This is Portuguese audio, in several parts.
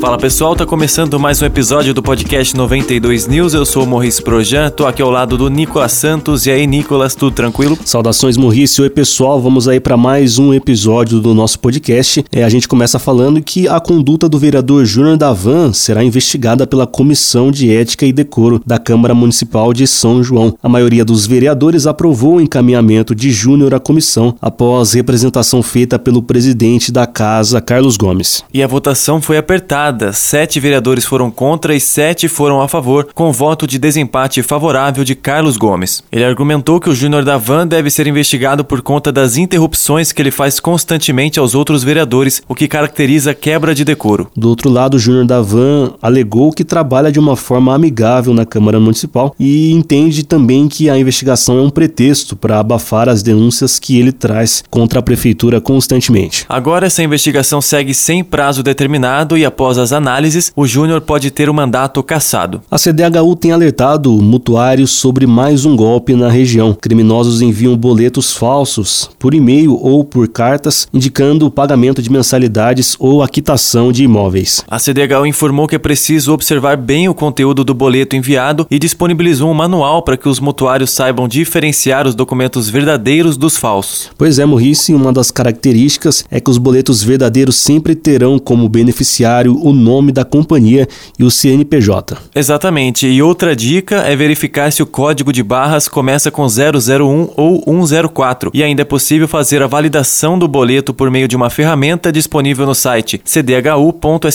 Fala pessoal, tá começando mais um episódio do podcast 92 News. Eu sou o Morris Projan, tô aqui ao lado do Nicolas Santos. E aí, Nicolas, tudo tranquilo? Saudações, Morris. Oi, pessoal. Vamos aí para mais um episódio do nosso podcast. É, a gente começa falando que a conduta do vereador Júnior Davan será investigada pela Comissão de Ética e Decoro da Câmara Municipal de São João. A maioria dos vereadores aprovou o encaminhamento de Júnior à comissão após representação feita pelo presidente da casa, Carlos Gomes. E a votação foi apertada sete vereadores foram contra e sete foram a favor, com voto de desempate favorável de Carlos Gomes. Ele argumentou que o Júnior da Van deve ser investigado por conta das interrupções que ele faz constantemente aos outros vereadores, o que caracteriza quebra de decoro. Do outro lado, o Júnior da Van alegou que trabalha de uma forma amigável na Câmara Municipal e entende também que a investigação é um pretexto para abafar as denúncias que ele traz contra a prefeitura constantemente. Agora essa investigação segue sem prazo determinado e após as análises, o Júnior pode ter o mandato cassado. A CDHU tem alertado mutuários sobre mais um golpe na região. Criminosos enviam boletos falsos por e-mail ou por cartas, indicando o pagamento de mensalidades ou a quitação de imóveis. A CDHU informou que é preciso observar bem o conteúdo do boleto enviado e disponibilizou um manual para que os mutuários saibam diferenciar os documentos verdadeiros dos falsos. Pois é, Morrice, uma das características é que os boletos verdadeiros sempre terão como beneficiário o nome da companhia e o CNPJ. Exatamente. E outra dica é verificar se o código de barras começa com 001 ou 104. E ainda é possível fazer a validação do boleto por meio de uma ferramenta disponível no site cdhu.sp.gov.br.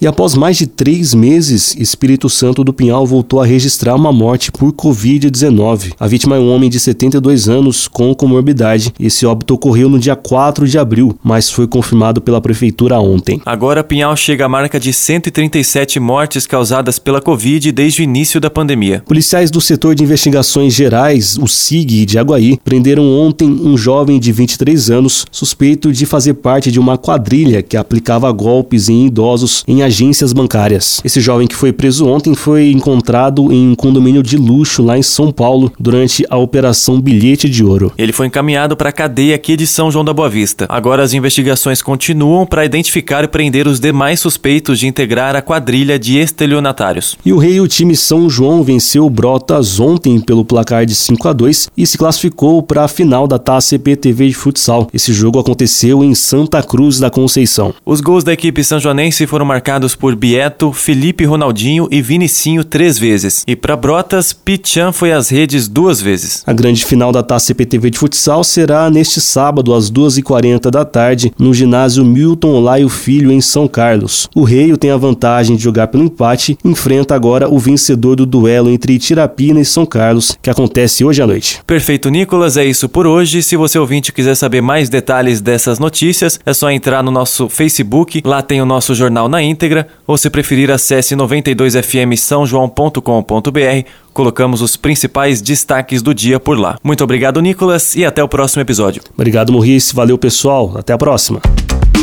E após mais de três meses, Espírito Santo do Pinhal voltou a registrar uma morte por Covid-19. A vítima é um homem de 72 anos com comorbidade. Esse óbito ocorreu no dia 4 de abril, mas foi confirmado pela prefeitura ontem. Agora, Pinhal chega à marca de 137 mortes causadas pela Covid desde o início da pandemia. Policiais do setor de investigações gerais, o SIG de Aguaí, prenderam ontem um jovem de 23 anos suspeito de fazer parte de uma quadrilha que aplicava golpes em idosos em agências bancárias. Esse jovem que foi preso ontem foi encontrado em um condomínio de luxo lá em São Paulo durante a operação Bilhete de Ouro. Ele foi encaminhado para a cadeia aqui de São João da Boa Vista. Agora as investigações continuam para identificar prender os demais suspeitos de integrar a quadrilha de estelionatários. E o Rei o time São João venceu o Brotas ontem pelo placar de 5 a 2 e se classificou para a final da Taça CPTV de futsal. Esse jogo aconteceu em Santa Cruz da Conceição. Os gols da equipe sanjoanense foram marcados por Bieto, Felipe Ronaldinho e Vinicinho três vezes. E para Brotas, Pichan foi às redes duas vezes. A grande final da Taça CPTV de futsal será neste sábado às 2h40 da tarde no ginásio Milton Olaio Filho Filho em São Carlos. O Reio tem a vantagem de jogar pelo empate enfrenta agora o vencedor do duelo entre Tirapina e São Carlos, que acontece hoje à noite. Perfeito, Nicolas. É isso por hoje. Se você ouvinte quiser saber mais detalhes dessas notícias, é só entrar no nosso Facebook. Lá tem o nosso jornal na íntegra. Ou se preferir, acesse 92fm São João.com.br. Colocamos os principais destaques do dia por lá. Muito obrigado, Nicolas, e até o próximo episódio. Obrigado, Morris. Valeu, pessoal. Até a próxima.